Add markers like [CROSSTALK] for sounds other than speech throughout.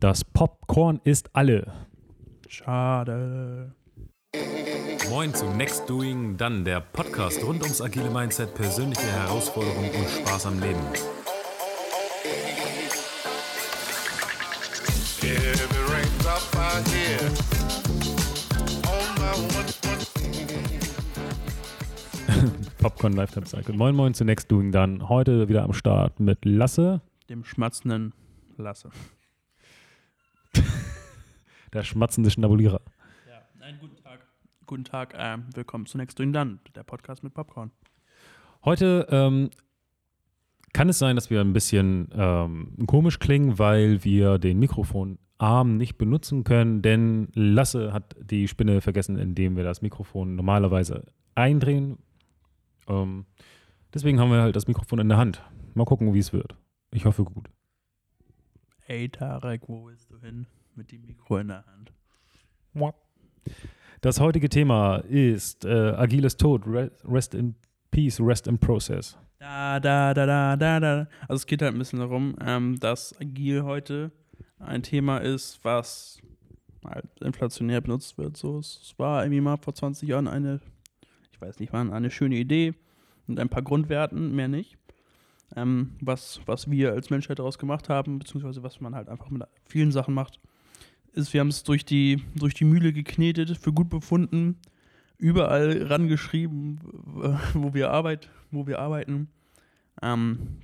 Das Popcorn ist alle. Schade. Moin zu Next Doing Dann, der Podcast rund ums agile Mindset, persönliche Herausforderungen und Spaß am Leben. Popcorn Lifetime Cycle. Moin Moin zu Next Doing Dann. Heute wieder am Start mit Lasse. Dem schmatzenden Lasse. Der schmatzende Schnabulierer. Ja, nein, guten Tag. Guten Tag, äh, willkommen zu Next Doing Done, der Podcast mit Popcorn. Heute ähm, kann es sein, dass wir ein bisschen ähm, komisch klingen, weil wir den Mikrofonarm nicht benutzen können, denn Lasse hat die Spinne vergessen, indem wir das Mikrofon normalerweise eindrehen. Ähm, deswegen haben wir halt das Mikrofon in der Hand. Mal gucken, wie es wird. Ich hoffe gut. Ey, Tarek, wo willst du hin mit dem Mikro in der Hand? Das heutige Thema ist äh, agiles Tod, Rest in Peace, Rest in Process. Da, da, da, da, da, da. Also es geht halt ein bisschen darum, ähm, dass agil heute ein Thema ist, was halt inflationär benutzt wird. So, es war irgendwie mal vor 20 Jahren eine, ich weiß nicht wann, eine schöne Idee mit ein paar Grundwerten, mehr nicht ähm, was, was wir als Menschheit daraus gemacht haben, beziehungsweise was man halt einfach mit vielen Sachen macht, ist, wir haben es durch die, durch die Mühle geknetet, für gut befunden, überall rangeschrieben, wo wir, Arbeit, wo wir arbeiten. Ähm,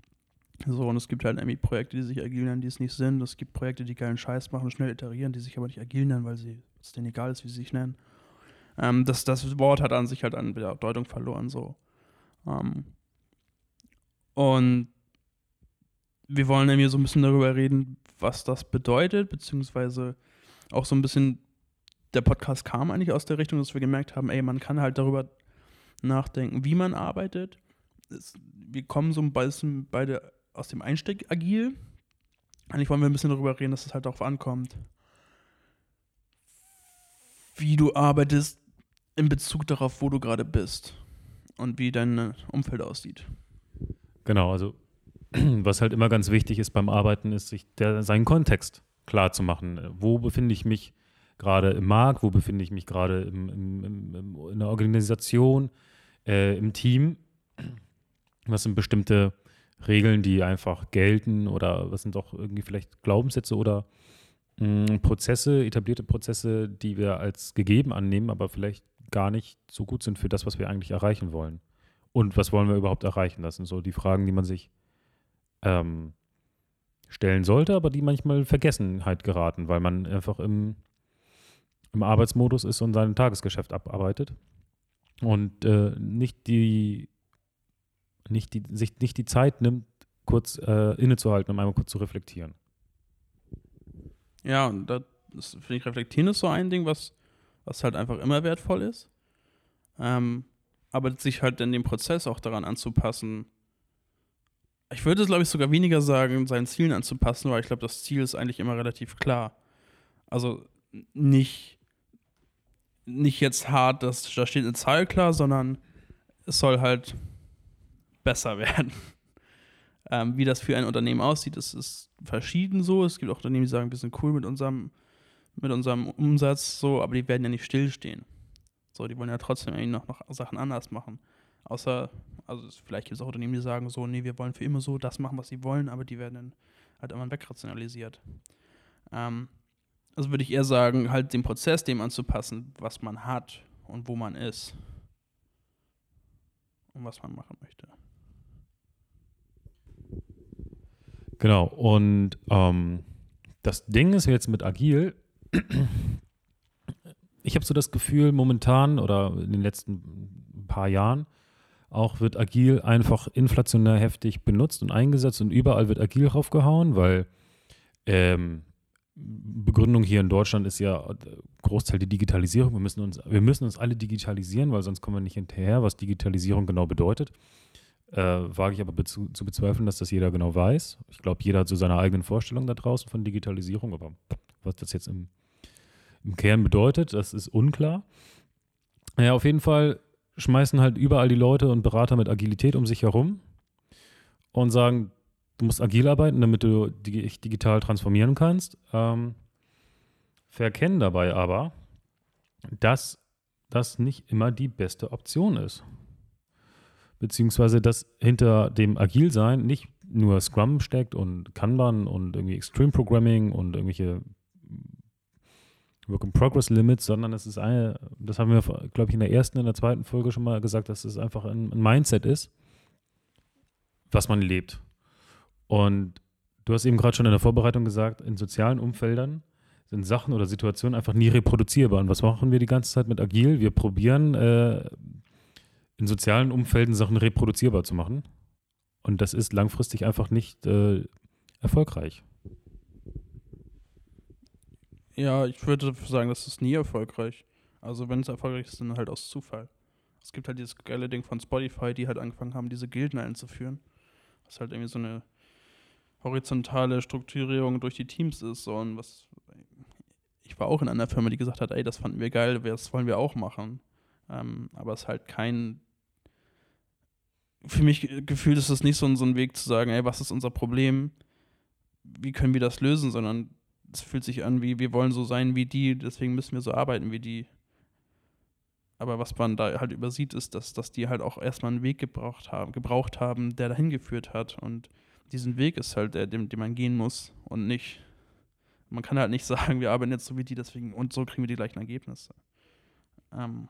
so, und es gibt halt irgendwie Projekte, die sich agil nennen, die es nicht sind. Es gibt Projekte, die geilen Scheiß machen, schnell iterieren, die sich aber nicht agil nennen, weil sie, es denen egal ist, wie sie sich nennen. Ähm, das, das Wort hat an sich halt an Bedeutung verloren, so. Ähm, und wir wollen nämlich so ein bisschen darüber reden, was das bedeutet, beziehungsweise auch so ein bisschen, der Podcast kam eigentlich aus der Richtung, dass wir gemerkt haben, ey, man kann halt darüber nachdenken, wie man arbeitet. Es, wir kommen so ein bisschen beide aus dem Einstieg agil. Eigentlich wollen wir ein bisschen darüber reden, dass es halt darauf ankommt, wie du arbeitest in Bezug darauf, wo du gerade bist und wie dein Umfeld aussieht. Genau, also [CLEARS THROAT] was halt immer ganz wichtig ist beim Arbeiten, ist, sich der, seinen Kontext klar zu machen. Wo befinde ich mich gerade im Markt, wo befinde ich mich gerade in der Organisation, äh, im Team? Was sind bestimmte Regeln, die einfach gelten oder was sind auch irgendwie vielleicht Glaubenssätze oder mh, hm, Prozesse, etablierte Prozesse, die wir als gegeben annehmen, aber vielleicht gar nicht so gut sind für das, was wir eigentlich erreichen wollen. Und was wollen wir überhaupt erreichen? Das sind so die Fragen, die man sich ähm, stellen sollte, aber die manchmal Vergessenheit geraten, weil man einfach im, im Arbeitsmodus ist und sein Tagesgeschäft abarbeitet und äh, nicht die nicht die, sich nicht die Zeit nimmt, kurz äh, innezuhalten, um einmal kurz zu reflektieren. Ja, und das finde ich, reflektieren ist so ein Ding, was, was halt einfach immer wertvoll ist. Ähm, aber sich halt in dem Prozess auch daran anzupassen. Ich würde es, glaube ich, sogar weniger sagen, seinen Zielen anzupassen, weil ich glaube, das Ziel ist eigentlich immer relativ klar. Also nicht, nicht jetzt hart, dass da steht eine Zahl klar, sondern es soll halt besser [LAUGHS] werden. Ähm, wie das für ein Unternehmen aussieht, das ist verschieden so. Es gibt auch Unternehmen, die sagen, wir sind cool mit unserem, mit unserem Umsatz, so, aber die werden ja nicht stillstehen. So, die wollen ja trotzdem irgendwie noch, noch Sachen anders machen. Außer, also vielleicht gibt es auch Unternehmen, die sagen so, nee, wir wollen für immer so das machen, was sie wollen, aber die werden dann halt immer wegrationalisiert. Ähm, also würde ich eher sagen, halt den Prozess dem anzupassen, was man hat und wo man ist. Und was man machen möchte. Genau, und ähm, das Ding ist jetzt mit Agil, ich habe so das Gefühl, momentan oder in den letzten paar Jahren auch wird agil einfach inflationär heftig benutzt und eingesetzt und überall wird agil raufgehauen, weil ähm, Begründung hier in Deutschland ist ja Großteil die Digitalisierung. Wir müssen, uns, wir müssen uns alle digitalisieren, weil sonst kommen wir nicht hinterher, was Digitalisierung genau bedeutet. Äh, wage ich aber be zu, bezweifeln, dass das jeder genau weiß. Ich glaube, jeder hat so seine eigenen Vorstellungen da draußen von Digitalisierung, aber was das jetzt im im Kern bedeutet, das ist unklar. Ja, auf jeden Fall schmeißen halt überall die Leute und Berater mit Agilität um sich herum und sagen, du musst agil arbeiten, damit du dich digital transformieren kannst. Ähm, verkennen dabei aber, dass das nicht immer die beste Option ist. Beziehungsweise, dass hinter dem Agilsein nicht nur Scrum steckt und Kanban und irgendwie Extreme Programming und irgendwelche Work in Progress Limits, sondern es ist eine, das haben wir, glaube ich, in der ersten, in der zweiten Folge schon mal gesagt, dass es einfach ein, ein Mindset ist, was man lebt. Und du hast eben gerade schon in der Vorbereitung gesagt, in sozialen Umfeldern sind Sachen oder Situationen einfach nie reproduzierbar. Und was machen wir die ganze Zeit mit Agil? Wir probieren äh, in sozialen Umfelden Sachen reproduzierbar zu machen. Und das ist langfristig einfach nicht äh, erfolgreich. Ja, ich würde sagen, das ist nie erfolgreich. Also wenn es erfolgreich ist, dann halt aus Zufall. Es gibt halt dieses geile Ding von Spotify, die halt angefangen haben, diese Gilden einzuführen. Was halt irgendwie so eine horizontale Strukturierung durch die Teams ist. So, und was ich war auch in einer Firma, die gesagt hat, ey, das fanden wir geil, das wollen wir auch machen. Ähm, aber es ist halt kein für mich gefühlt ist es nicht so, so ein Weg zu sagen, ey, was ist unser Problem? Wie können wir das lösen? Sondern es fühlt sich an, wie wir wollen so sein wie die, deswegen müssen wir so arbeiten wie die. Aber was man da halt übersieht, ist, dass, dass die halt auch erstmal einen Weg gebraucht haben, gebraucht haben, der dahin geführt hat. Und diesen Weg ist halt der, den, den man gehen muss und nicht. Man kann halt nicht [LAUGHS] sagen, wir arbeiten jetzt so wie die, deswegen und so kriegen wir die gleichen Ergebnisse. Ähm.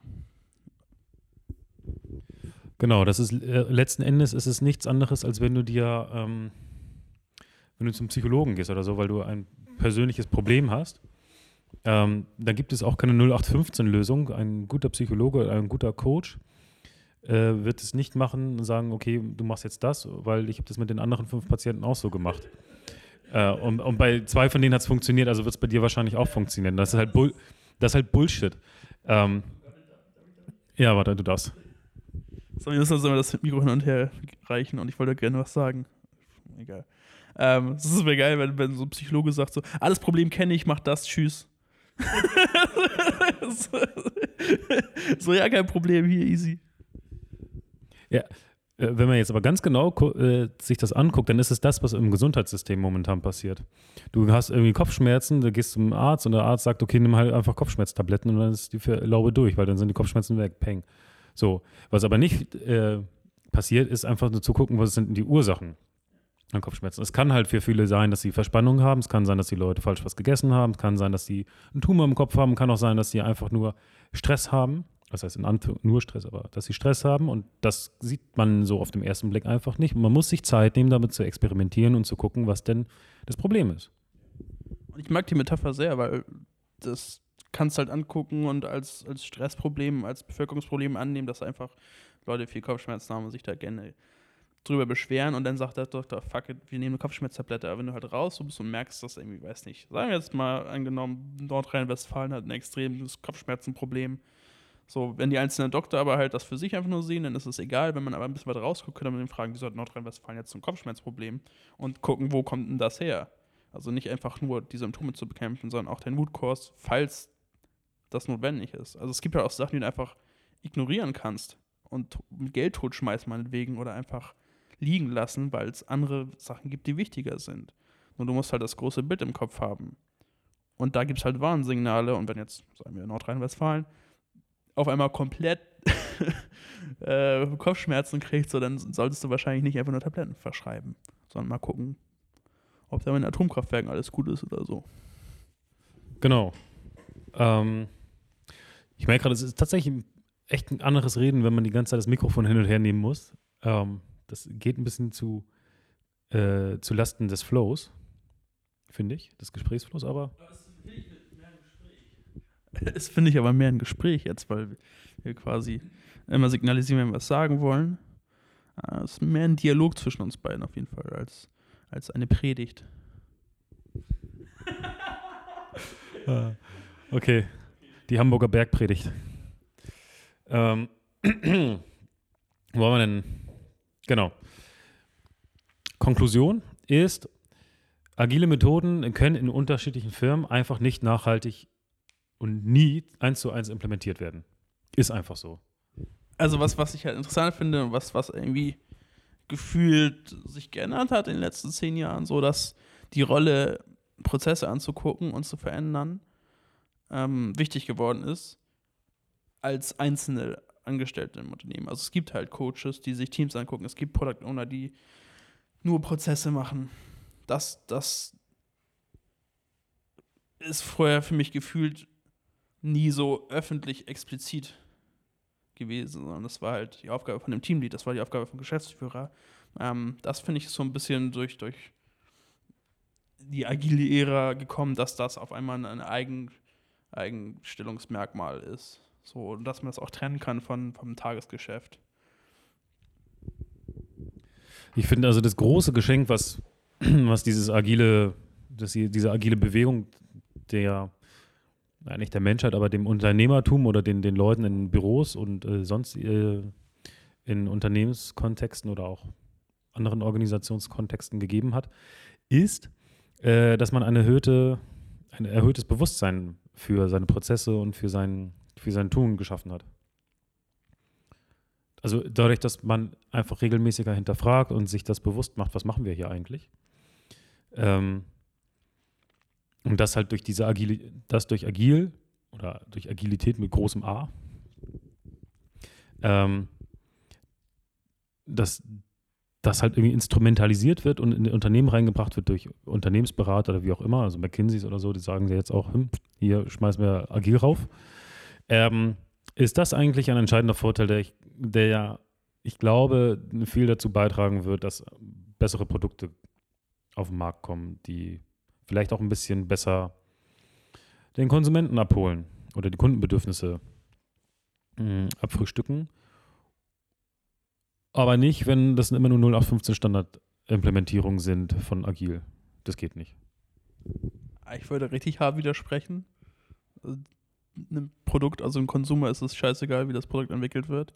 Genau, das ist äh, letzten Endes ist es nichts anderes, als wenn du dir, ähm, wenn du zum Psychologen gehst oder so, weil du ein persönliches Problem hast, ähm, dann gibt es auch keine 0815-Lösung. Ein guter Psychologe, ein guter Coach äh, wird es nicht machen und sagen, okay, du machst jetzt das, weil ich habe das mit den anderen fünf Patienten auch so gemacht. Äh, und, und, bei zwei von denen hat es funktioniert, also wird es bei dir wahrscheinlich auch funktionieren. Das ist halt, Bull das ist halt Bullshit. Ähm, ja, warte, du darfst. So, wir müssen also das Mikro hin und her reichen und ich wollte gerne was sagen. Egal. Ähm, es ist mir geil, wenn, wenn so ein Psychologe sagt so, alles Problem kenne ich, mach das, tschüss. [LAUGHS] so, ja, kein Problem, hier, easy. Ja, äh, wenn man jetzt aber ganz genau äh, sich das anguckt, dann ist es das, was im Gesundheitssystem momentan passiert. Du hast irgendwie Kopfschmerzen, du gehst zum Arzt und der Arzt sagt, okay, nimm halt einfach Kopfschmerztabletten und dann ist die Laube durch, weil dann sind die Kopfschmerzen weg, peng. So, was aber nicht äh, passiert, ist einfach nur zu gucken, was sind die Ursachen an Kopfschmerzen. Es kann halt für viele sein, dass sie Verspannung haben, es kann sein, dass die Leute falsch was gegessen haben, es kann sein, dass sie einen Tumor im Kopf haben, kann auch sein, dass sie einfach nur Stress haben. Das heißt in Anführung nur Stress, aber dass sie Stress haben und das sieht man so auf den ersten Blick einfach nicht. Und man muss sich Zeit nehmen, damit zu experimentieren und zu gucken, was denn das Problem ist. Und ich mag die Metapher sehr, weil das kannst halt angucken und als, als Stressproblem, als Bevölkerungsproblem annehmen, dass einfach Leute viel Kopfschmerzen haben und sich da gerne drüber beschweren und dann sagt der Doktor, fuck it, wir nehmen eine Kopfschmerztablette. Aber wenn du halt raus bist und merkst, dass irgendwie, weiß nicht, sagen wir jetzt mal angenommen, Nordrhein-Westfalen hat ein extremes Kopfschmerzenproblem. So, wenn die einzelnen Doktor aber halt das für sich einfach nur sehen, dann ist es egal. Wenn man aber ein bisschen weiter rausguckt, könnte man den fragen, wieso hat Nordrhein-Westfalen jetzt so ein Kopfschmerzproblem? Und gucken, wo kommt denn das her? Also nicht einfach nur die Symptome zu bekämpfen, sondern auch den Wutkurs, falls das notwendig ist. Also es gibt ja auch Sachen, die du einfach ignorieren kannst und mit Geld totschmeißen meinetwegen oder einfach liegen lassen, weil es andere Sachen gibt, die wichtiger sind. Nur du musst halt das große Bild im Kopf haben. Und da gibt es halt Warnsignale. Und wenn jetzt, sagen wir, Nordrhein-Westfalen auf einmal komplett [LAUGHS] äh, Kopfschmerzen kriegst, so, dann solltest du wahrscheinlich nicht einfach nur Tabletten verschreiben, sondern mal gucken, ob da mit den Atomkraftwerken alles gut ist oder so. Genau. Ähm, ich merke gerade, es ist tatsächlich echt ein anderes Reden, wenn man die ganze Zeit das Mikrofon hin und her nehmen muss. Ähm, das geht ein bisschen zu, äh, zu Lasten des Flows, finde ich, des Gesprächsflows, aber. Das finde ich aber mehr ein Gespräch jetzt, weil wir quasi immer signalisieren, wenn wir was sagen wollen. Äh, es ist mehr ein Dialog zwischen uns beiden auf jeden Fall als, als eine Predigt. [LAUGHS] Ah, okay, die Hamburger Bergpredigt. Ähm, [CLEARS THROAT] wo wollen wir denn Genau. Konklusion ist, agile Methoden können in unterschiedlichen Firmen einfach nicht nachhaltig und nie eins zu eins implementiert werden. Ist einfach so. Also was, was ich halt interessant finde und was, was irgendwie gefühlt sich geändert hat in den letzten zehn Jahren, so dass die Rolle, Prozesse anzugucken und zu verändern, ähm, wichtig geworden ist, als einzelne Angestellte im Unternehmen. Also es gibt halt Coaches, die sich Teams angucken, es gibt Product Owner, die nur Prozesse machen. Das, das ist vorher für mich gefühlt nie so öffentlich explizit gewesen, sondern das war halt die Aufgabe von dem Teamlead, das war die Aufgabe vom Geschäftsführer. Ähm, das finde ich so ein bisschen durch, durch die agile Ära gekommen, dass das auf einmal ein Eigen, Eigenstellungsmerkmal ist. So, dass man das auch trennen kann von, vom Tagesgeschäft. Ich finde also das große Geschenk, was, [CLEARS THROAT] was dieses agile, das, diese agile Bewegung der, ja, nicht der Menschheit, aber dem Unternehmertum oder den, den Leuten in Büros und äh, sonst äh, in Unternehmenskontexten oder auch anderen Organisationskontexten gegeben hat, ist, äh, dass man eine erhöhte, ein erhöhtes Bewusstsein für seine Prozesse und für sein, für sein Tun geschaffen hat. Also dadurch, dass man einfach regelmäßiger hinterfragt und sich das bewusst macht, was machen wir hier eigentlich. Ähm, und das halt durch diese Agile, das durch Agil oder durch Agilität mit großem A, ähm, dass das halt irgendwie instrumentalisiert wird und in Unternehmen reingebracht wird durch Unternehmensberater oder wie auch immer, also McKinseys oder so, die sagen ja jetzt auch, hm, hier schmeißen wir agil rauf. Ähm, ist das eigentlich ein entscheidender Vorteil, der, ich, der ja, ich glaube, viel dazu beitragen wird, dass bessere Produkte auf den Markt kommen, die vielleicht auch ein bisschen besser den Konsumenten abholen oder die Kundenbedürfnisse mh, abfrühstücken aber nicht, wenn das immer nur 0815 Standard-Implementierungen sind von Agil. Das geht nicht. Ich würde richtig hart widersprechen. Ein Produkt, also ein Konsumer ist es scheißegal, wie das Produkt entwickelt wird.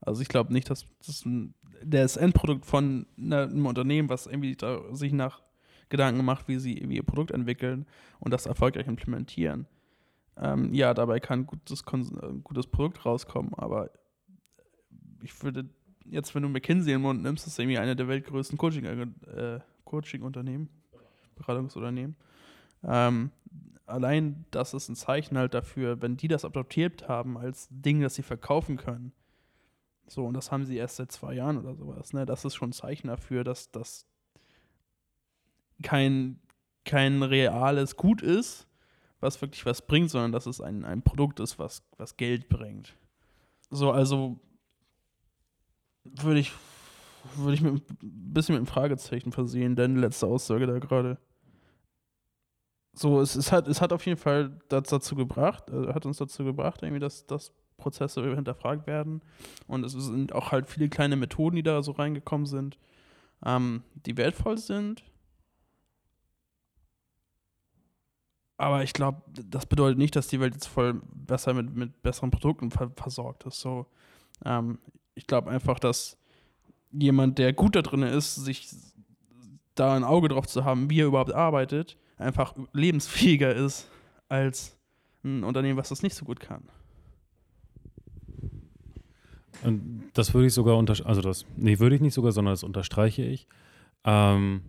Also ich glaube nicht, dass das, das Endprodukt von einem Unternehmen, was irgendwie sich nach Gedanken macht, wie sie ihr Produkt entwickeln und das erfolgreich implementieren. Ähm, ja, dabei kann gutes, ein gutes Produkt rauskommen, aber ich würde jetzt, wenn du McKinsey im Mund nimmst, ist irgendwie einer der weltgrößten Coaching, äh, Coaching-Unternehmen, Beratungsunternehmen. Ähm, allein das ist ein Zeichen halt dafür, wenn die das adoptiert haben als Ding, das sie verkaufen können. So, und das haben sie erst seit zwei Jahren oder sowas. Ne? Das ist schon ein Zeichen dafür, dass das kein, kein reales Gut ist, was wirklich was bringt, sondern dass es ein, ein Produkt ist, was, was Geld bringt. So, also würde ich, würde ich mit ein bisschen mit einem Fragezeichen versehen, deine letzte Aussage da gerade. So, es, es, hat, es hat auf jeden Fall dazu gebracht, äh, hat uns dazu gebracht, irgendwie, dass, dass Prozesse hinterfragt werden. Und es sind auch halt viele kleine Methoden, die da so reingekommen sind, ähm, die wertvoll sind. Aber ich glaube, das bedeutet nicht, dass die Welt jetzt voll besser mit, mit besseren Produkten versorgt ist. So, ähm, ich glaube einfach, dass jemand, der gut da drin ist, sich da ein Auge drauf zu haben, wie er überhaupt arbeitet, einfach lebensfähiger ist als ein Unternehmen, was das nicht so gut kann. Und das würde ich sogar unter, also das, nee, würde ich nicht sogar, sondern das unterstreiche ich. Ähm,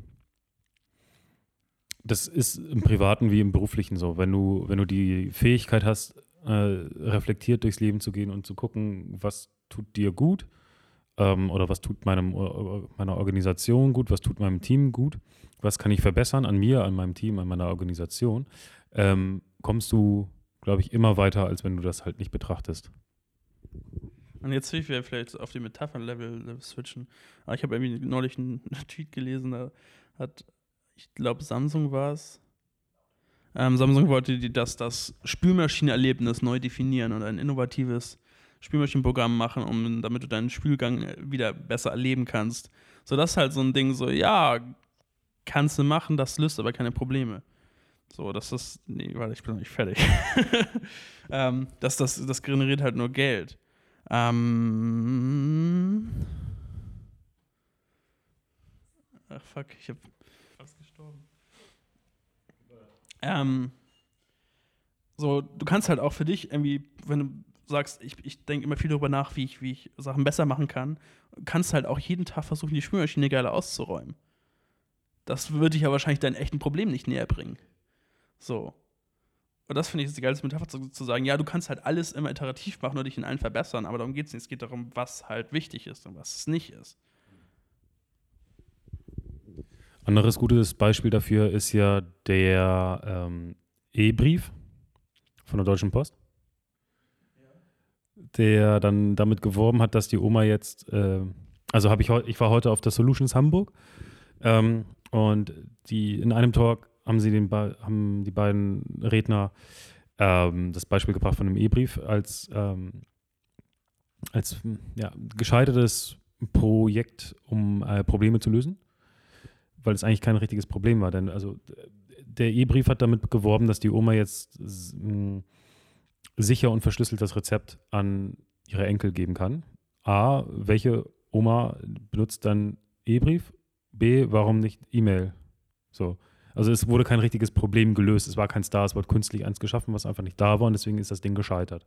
das ist im Privaten wie im Beruflichen so. Wenn du, wenn du die Fähigkeit hast, äh, reflektiert durchs Leben zu gehen und zu gucken, was tut dir gut ähm, oder was tut meinem, meiner Organisation gut, was tut meinem Team gut, was kann ich verbessern an mir, an meinem Team, an meiner Organisation, ähm, kommst du, glaube ich, immer weiter, als wenn du das halt nicht betrachtest. Und jetzt will ich vielleicht auf die Metaphern-Level switchen. Aber ich habe irgendwie neulich einen [LAUGHS] Tweet gelesen, da hat, ich glaube, Samsung war es. Ähm, Samsung wollte die, das, das Spülmaschinenerlebnis neu definieren und ein innovatives Spielmaschinenprogramm machen, um, damit du deinen Spielgang äh, wieder besser erleben kannst. So, das ist halt so ein Ding, so, ja, kannst du machen, das löst aber keine Probleme. So, das ist, nee, warte, ich bin noch nicht fertig. [LAUGHS] ähm, das, das, das generiert halt nur Geld. Ähm, ach, fuck, ich hab fast gestorben. Ähm, so, du kannst halt auch für dich irgendwie, wenn du sagst, ich, ich denke immer viel darüber nach, wie ich, wie ich Sachen besser machen kann, kannst halt auch jeden Tag versuchen, die Spülmaschine geiler auszuräumen. Das würde dich ja wahrscheinlich dein echten Problem nicht näher bringen. So. Und das finde ich die geilste Metapher zu, zu, sagen, ja, du kannst halt alles immer iterativ machen und dich in allen verbessern, aber darum geht es nicht. Es geht darum, was halt wichtig ist und was es nicht ist. Anderes gutes Beispiel dafür ist ja der ähm, E-Brief von der Deutschen Post, der dann damit geworben hat, dass die Oma jetzt, äh, also habe ich ich war heute auf der Solutions Hamburg ähm, und die in einem Talk haben sie den haben die beiden Redner ähm, das Beispiel gebracht von einem E-Brief als ähm, als ja, gescheitertes Projekt, um äh, Probleme zu lösen weil es eigentlich kein richtiges Problem war. Denn also der E-Brief hat damit geworben, dass die Oma jetzt sicher und verschlüsselt das Rezept an ihre Enkel geben kann. A, welche Oma benutzt dann E-Brief? B, warum nicht E-Mail? So. Also es wurde kein richtiges Problem gelöst. Es war kein Star, es wurde künstlich eins geschaffen, was einfach nicht da war und deswegen ist das Ding gescheitert.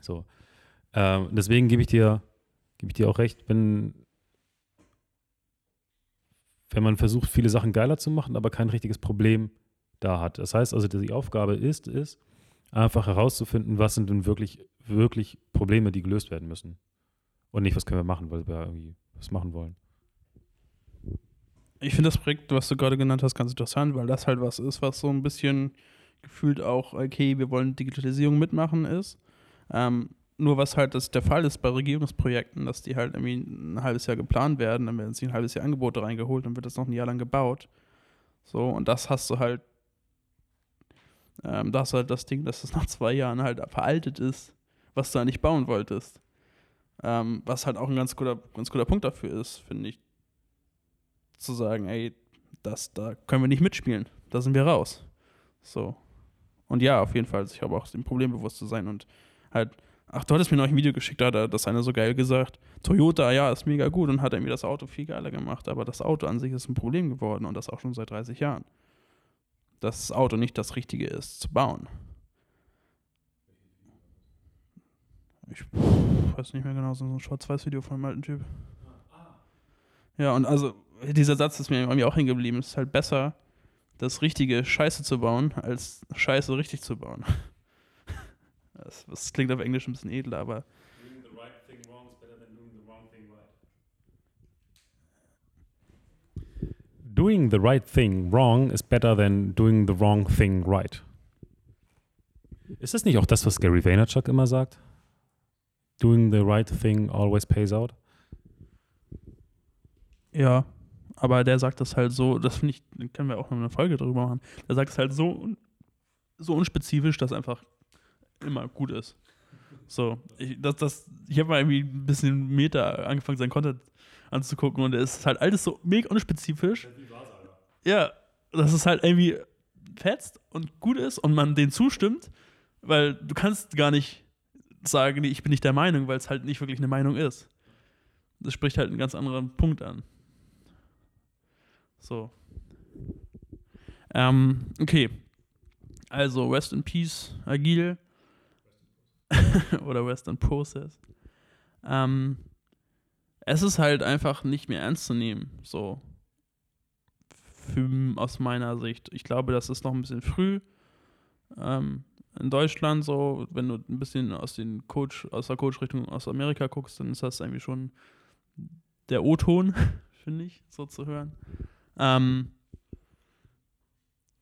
So. Ähm, deswegen gebe ich dir, gebe ich dir auch recht, wenn wenn man versucht, viele Sachen geiler zu machen, aber kein richtiges Problem da hat. Das heißt also, die Aufgabe ist, ist, einfach herauszufinden, was sind denn wirklich, wirklich Probleme, die gelöst werden müssen. Und nicht, was können wir machen, weil wir irgendwie was machen wollen. Ich finde das Projekt, was du gerade genannt hast, ganz interessant, weil das halt was ist, was so ein bisschen gefühlt auch, okay, wir wollen Digitalisierung mitmachen ist. Ähm, nur was halt das der Fall ist bei Regierungsprojekten, dass die halt irgendwie ein halbes Jahr geplant werden, dann werden sie ein halbes Jahr Angebote reingeholt, dann wird das noch ein Jahr lang gebaut. So, und das hast du halt, ähm, da hast du halt das Ding, dass es [LAUGHS] nach zwei Jahren halt veraltet ist, was du eigentlich bauen wolltest. Ähm, was halt auch ein ganz guter, ganz guter Punkt dafür ist, finde ich, zu sagen, ey, das, da können wir nicht mitspielen, da sind wir raus. So. Und ja, auf jeden Fall, ich habe auch dem Problem bewusst zu sein und halt Ach, du hattest mir noch ein Video geschickt, da hat das einer so geil gesagt. Toyota, ja, ist mega gut und hat irgendwie das Auto viel geiler gemacht, aber das Auto an sich ist ein Problem geworden und das auch schon seit 30 Jahren. Dass das Auto nicht das Richtige ist zu bauen. Ich weiß nicht mehr genau, so ein Schwarz-Weiß-Video von einem alten Typ. Ja, und also, dieser Satz ist mir irgendwie auch hängen geblieben. Es ist halt besser, das richtige Scheiße zu bauen, als Scheiße richtig zu bauen. [LAUGHS] Das, das klingt auf Englisch ein bisschen edler, aber. Doing the right thing wrong is better than doing the wrong thing right. Doing the right thing wrong is better than doing the wrong thing right. Ist das nicht auch das, was Gary Vaynerchuk immer sagt? Doing the right thing always pays out? Ja, aber der sagt das halt so, das finde ich, können wir auch noch eine Folge drüber machen. Der sagt es halt so, so unspezifisch, dass einfach immer gut ist. So, ich, das, das, ich habe mal irgendwie ein bisschen Meter angefangen, seinen Content anzugucken und es ist halt alles so mega unspezifisch. Ja, dass es halt irgendwie fetzt und gut ist und man denen zustimmt, weil du kannst gar nicht sagen, nee, ich bin nicht der Meinung, weil es halt nicht wirklich eine Meinung ist. Das spricht halt einen ganz anderen Punkt an. So. Ähm, okay. Also, Rest in Peace, Agil. [LAUGHS] oder Western Process. Ähm, es ist halt einfach nicht mehr ernst zu nehmen, so. Aus meiner Sicht. Ich glaube, das ist noch ein bisschen früh. Ähm, in Deutschland so, wenn du ein bisschen aus den Coach, aus der Coach-Richtung aus Amerika guckst, dann ist das irgendwie schon der O-Ton, [LAUGHS] finde ich, so zu hören. Ähm,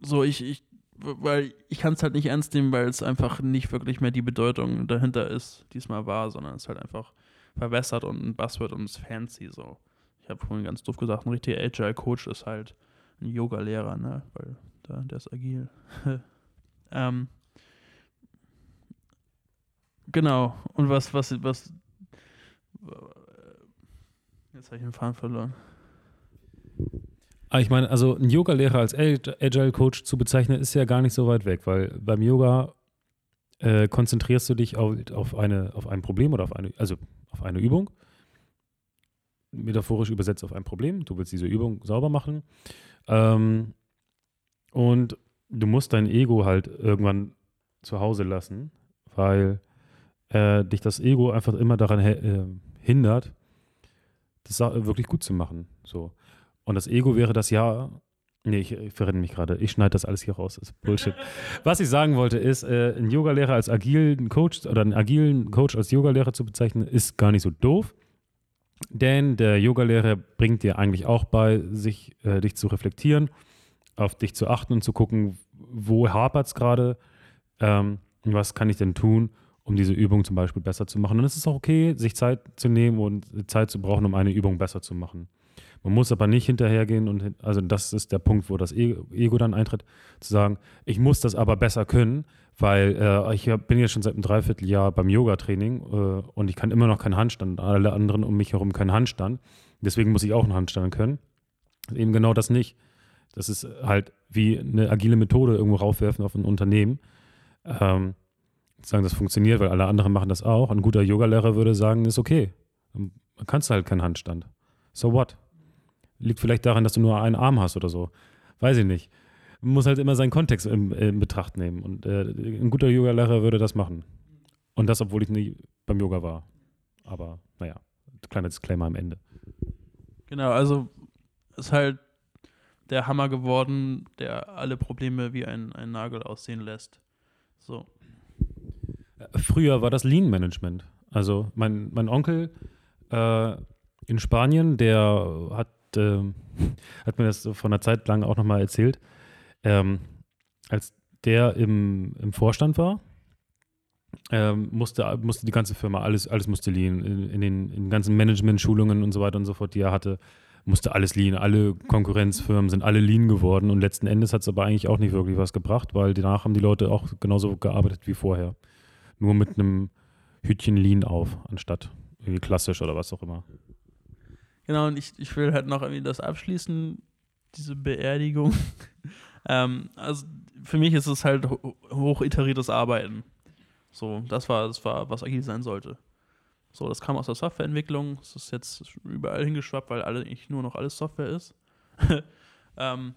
so, ich, ich weil ich kann es halt nicht ernst nehmen, weil es einfach nicht wirklich mehr die Bedeutung dahinter ist, die es mal war, sondern es halt einfach verbessert und ein Buzzword und es fancy so. Ich habe vorhin ganz doof gesagt, ein richtiger Agile Coach ist halt ein Yoga-Lehrer, ne, weil der, der ist agil. [LAUGHS] ähm, genau. Und was, was, was, jetzt habe ich den Faden verloren. Ah, ich meine, also ein Yoga-Lehrer als Agile-Coach zu bezeichnen, ist ja gar nicht so weit weg, weil beim Yoga äh, konzentrierst du dich auf, auf, eine, auf ein Problem oder auf eine, also auf eine Übung. Metaphorisch übersetzt auf ein Problem. Du willst diese Übung sauber machen. Ähm, und du musst dein Ego halt irgendwann zu Hause lassen, weil äh, dich das Ego einfach immer daran äh, hindert, das wirklich gut zu machen. So. Und das Ego wäre das Ja. Nee, ich, ich verrenne mich gerade. Ich schneide das alles hier raus. Das ist Bullshit. [LAUGHS] Was ich sagen wollte, ist, äh, einen Yogalehrer als agilen Coach oder einen agilen Coach als Yogalehrer zu bezeichnen, ist gar nicht so doof. Denn der Yogalehrer bringt dir eigentlich auch bei, sich, äh, dich zu reflektieren, auf dich zu achten und zu gucken, wo hapert es gerade, ähm, was kann ich denn tun, um diese Übung zum Beispiel besser zu machen. Und es ist auch okay, sich Zeit zu nehmen und Zeit zu brauchen, um eine Übung besser zu machen. Man muss aber nicht hinterhergehen und, also das ist der Punkt, wo das e-, Ego dann eintritt, zu sagen, ich muss das aber besser können, weil äh, ich bin jetzt schon seit einem Dreivierteljahr beim Yoga-Training äh, und ich kann immer noch keinen Handstand. Alle anderen um mich herum können Handstand. Deswegen muss ich auch einen Handstand können. Eben genau das nicht. Das ist halt wie eine agile Methode irgendwo raufwerfen auf ein Unternehmen. Ähm, sagen, das funktioniert, weil alle anderen machen das auch. Ein guter Yogalehrer würde sagen, ist okay. Dann kannst du halt keinen Handstand. So what? Liegt vielleicht daran, dass du nur einen Arm hast oder so. Weiß ich nicht. Man muss halt immer seinen Kontext in, in Betracht nehmen. Und äh, ein guter Yogalehrer würde das machen. Und das, obwohl ich nie beim Yoga war. Aber naja, kleiner Disclaimer am Ende. Genau, also ist halt der Hammer geworden, der alle Probleme wie ein, ein Nagel aussehen lässt. So. Früher war das Lean Management. Also mein, mein Onkel äh, in Spanien, der hat, äh, [LAUGHS] hat mir das vor einer Zeit lang auch nochmal erzählt, ähm, als der im, im Vorstand war, ähm, musste, musste die ganze Firma, alles, alles musste Lean, in, in, den, in ganzen Management-Schulungen und so weiter und so fort, die er hatte, musste alles Lean. Alle Konkurrenzfirmen sind alle Lean geworden und letzten Endes hat es aber eigentlich auch nicht wirklich was gebracht, weil danach haben die Leute auch genauso gearbeitet wie vorher. Nur mit einem Hütchen Lean auf, anstatt irgendwie klassisch oder was auch immer. Genau, und ich, ich will halt noch irgendwie das abschließen, diese Beerdigung. Ähm, also für mich ist es halt ho hoch iteriertes Arbeiten. So, das war, das war, was agil sein sollte. So, das kam aus der Softwareentwicklung. Das ist jetzt überall hingeschwappt, weil eigentlich nur noch alles Software ist. [LAUGHS] ähm,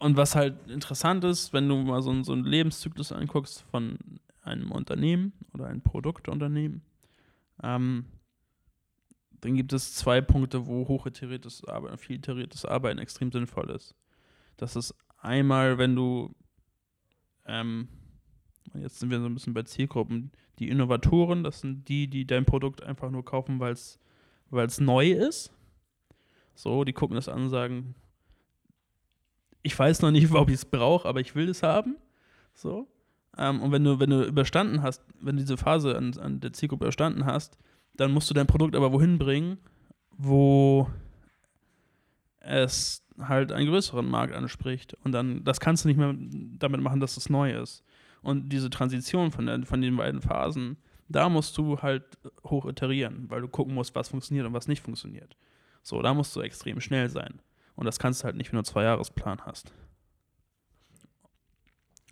und was halt interessant ist, wenn du mal so, so einen Lebenszyklus anguckst von einem Unternehmen oder ein Produktunternehmen, ähm, dann gibt es zwei Punkte, wo hochiteriertes Arbeiten, viel iteriertes Arbeiten extrem sinnvoll ist. Das ist einmal, wenn du, ähm, jetzt sind wir so ein bisschen bei Zielgruppen, die Innovatoren, das sind die, die dein Produkt einfach nur kaufen, weil es neu ist. So, die gucken das an und sagen, ich weiß noch nicht, [LAUGHS] ob ich es brauche, aber ich will es haben. So. Ähm, und wenn du, wenn du überstanden hast, wenn du diese Phase an, an der Zielgruppe überstanden hast, dann musst du dein Produkt aber wohin bringen, wo es halt einen größeren Markt anspricht. Und dann, das kannst du nicht mehr damit machen, dass es neu ist. Und diese Transition von, der, von den beiden Phasen, da musst du halt hoch iterieren, weil du gucken musst, was funktioniert und was nicht funktioniert. So, da musst du extrem schnell sein. Und das kannst du halt nicht, wenn du einen Zwei-Jahres-Plan hast.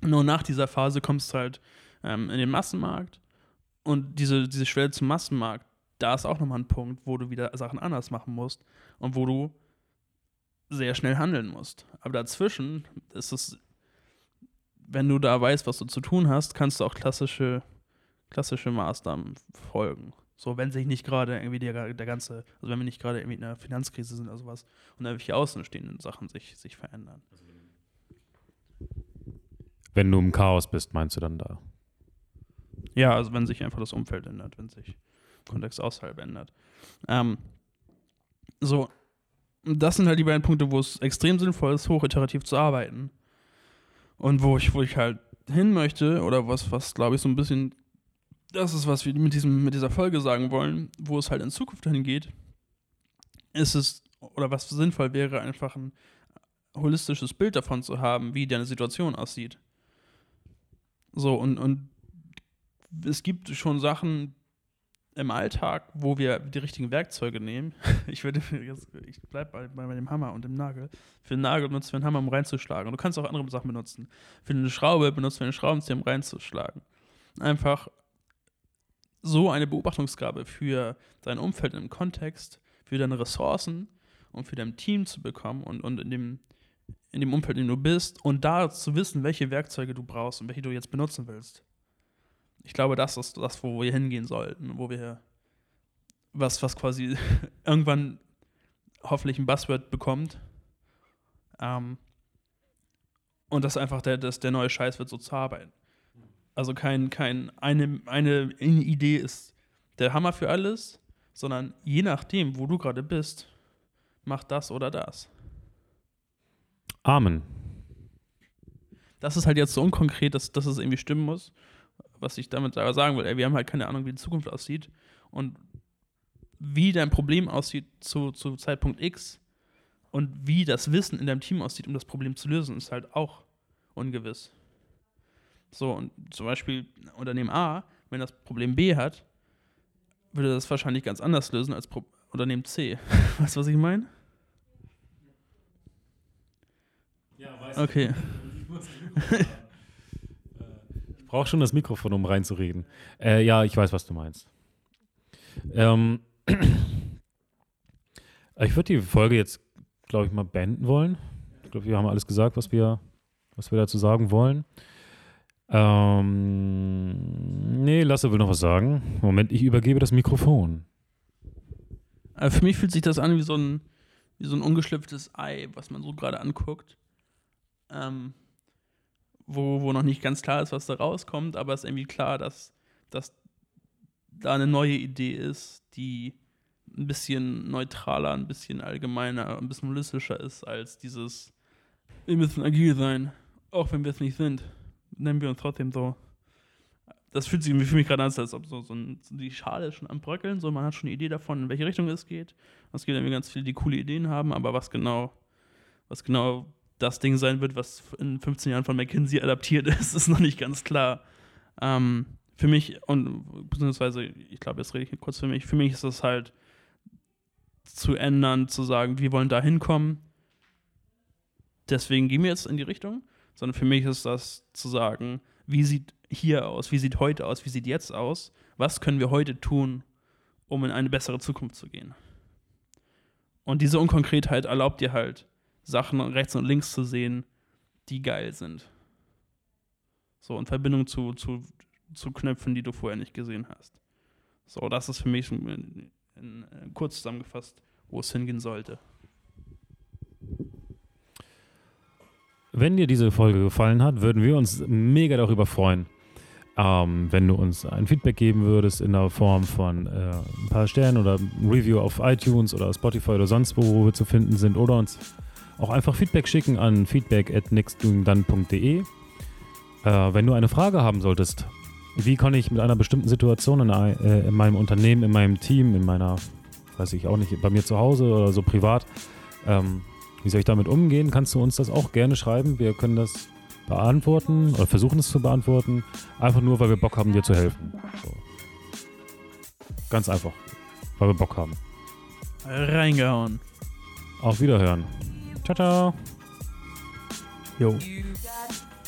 Nur nach dieser Phase kommst du halt ähm, in den Massenmarkt und diese, diese Schwelle zum Massenmarkt, da ist auch nochmal ein Punkt, wo du wieder Sachen anders machen musst und wo du sehr schnell handeln musst. Aber dazwischen ist es, wenn du da weißt, was du zu tun hast, kannst du auch klassische, klassische Maßnahmen folgen. So, wenn sich nicht gerade irgendwie der, der ganze, also wenn wir nicht gerade irgendwie in einer Finanzkrise sind oder sowas und irgendwelche außenstehenden Sachen sich, sich verändern. Wenn du im Chaos bist, meinst du dann da? Ja, also wenn sich einfach das Umfeld ändert, wenn sich Kontext außerhalb ändert. Ähm, so, das sind halt die beiden Punkte, wo es extrem sinnvoll ist, hochiterativ zu arbeiten. Und wo ich, wo ich halt hin möchte, oder was, was glaube ich so ein bisschen, das ist, was wir mit, diesem, mit dieser Folge sagen wollen, wo es halt in Zukunft hingeht, ist es, oder was sinnvoll wäre, einfach ein holistisches Bild davon zu haben, wie deine Situation aussieht. So, und, und es gibt schon Sachen, im Alltag, wo wir die richtigen Werkzeuge nehmen, [LAUGHS] ich würde jetzt, ich bleibe bei, bei dem Hammer und dem Nagel. Für den Nagel benutzt wir einen Hammer, um reinzuschlagen. Und du kannst auch andere Sachen benutzen. Für eine Schraube benutzt wir einen Schraubenzieher, um reinzuschlagen. Einfach so eine Beobachtungsgabe für dein Umfeld im Kontext, für deine Ressourcen und für dein Team zu bekommen und, und in, dem, in dem Umfeld, in dem du bist und da zu wissen, welche Werkzeuge du brauchst und welche du jetzt benutzen willst Ich glaube, das ist das, wo wir hingehen sollten, wo wir was, was quasi [LAUGHS] irgendwann hoffentlich ein Buzzword bekommt. Ähm, und das einfach der, das, der neue Scheiß wird so zu arbeiten. Also kein, kein eine, eine Idee ist der Hammer für alles, sondern je nachdem, wo du gerade bist, mach das oder das. Amen. Das ist halt jetzt so unkonkret, dass, dass es irgendwie stimmen muss. Was ich damit sagen will, ey, wir haben halt keine Ahnung, wie die Zukunft aussieht. Und wie dein Problem aussieht zu, zu Zeitpunkt X und wie das Wissen in deinem Team aussieht, um das Problem zu lösen, ist halt auch ungewiss. So, und zum Beispiel Unternehmen A, wenn das Problem B hat, würde das wahrscheinlich ganz anders lösen als Pro Unternehmen C. [LAUGHS] weißt du, was ich meine? Ja, weiß Okay. Ich [LAUGHS] [LAUGHS] brauche schon das Mikrofon, um reinzureden. Äh, ja, ich weiß, was du meinst. Ähm, [CLEARS THROAT] ich würde die Folge jetzt, glaube ich, mal beenden wollen. Ich glaube, wir haben alles gesagt, was wir, was wir dazu sagen wollen. Ähm, nee, Lasse will noch was sagen. Moment, ich übergebe das Mikrofon. Aber für mich fühlt sich das an wie so ein, wie so ein ungeschlüpftes Ei, was man so gerade anguckt. Ähm, wo, wo noch nicht ganz klar ist, was da rauskommt, aber es ist irgendwie klar, dass, dass da eine neue Idee ist, die ein bisschen neutraler, ein bisschen allgemeiner, ein bisschen holistischer ist als dieses, wir müssen agil sein, auch wenn wir es nicht sind. Nennen wir uns trotzdem so. Das fühlt sich für mich gerade an, als ob so, so ein, die Schale schon am Bröckeln, so man hat schon eine Idee davon, in welche Richtung es geht. Es gibt irgendwie ganz viele, die coole Ideen haben, aber was genau, was genau das Ding sein wird, was in 15 Jahren von McKinsey adaptiert [LAUGHS] ist, ist noch nicht ganz klar. Ähm, für mich, und beziehungsweise, ich glaube, jetzt rede ich kurz für mich, für mich ist es halt zu ändern, zu sagen, wir wollen da hinkommen, deswegen gehen wir jetzt in die Richtung, sondern für mich ist das zu sagen, wie sieht hier aus, wie sieht heute aus, wie sieht jetzt aus, was können wir heute tun, um in eine bessere Zukunft zu gehen. Und diese Unkonkretheit erlaubt dir halt, Sachen rechts und links zu sehen, die geil sind. So, in Verbindung zu, zu, zu Knöpfen, die du vorher nicht gesehen hast. So, das ist für mich in, in, in, kurz zusammengefasst, wo es hingehen sollte. Wenn dir diese Folge gefallen hat, würden wir uns mega darüber freuen, ähm, wenn du uns ein Feedback geben würdest in der Form von äh, ein paar Sternen oder Review auf iTunes oder Spotify oder sonst wo, wo wir zu finden sind oder uns auch einfach Feedback schicken an feedback at nextdoingdone.de. Äh, wenn du eine Frage haben solltest, wie kann ich mit einer bestimmten Situation in, äh, in, meinem Unternehmen, in meinem Team, in meiner, weiß ich auch nicht, bei mir zu Hause oder so privat, ähm, wie soll ich damit umgehen, kannst du uns das auch gerne schreiben. Wir können das beantworten oder versuchen es zu beantworten, einfach nur, weil wir Bock haben, dir zu helfen. So. Ganz einfach, weil wir Bock haben. Reingehauen. Auf Wiederhören. Ciao, ciao. Jo.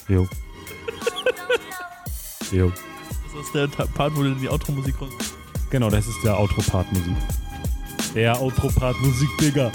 Jo. [LAUGHS] jo. Das ist der Part, wo du die Outro-Musik kommst. Genau, das ist der Outro-Part-Musik. Der Outro-Part-Musik, Digga.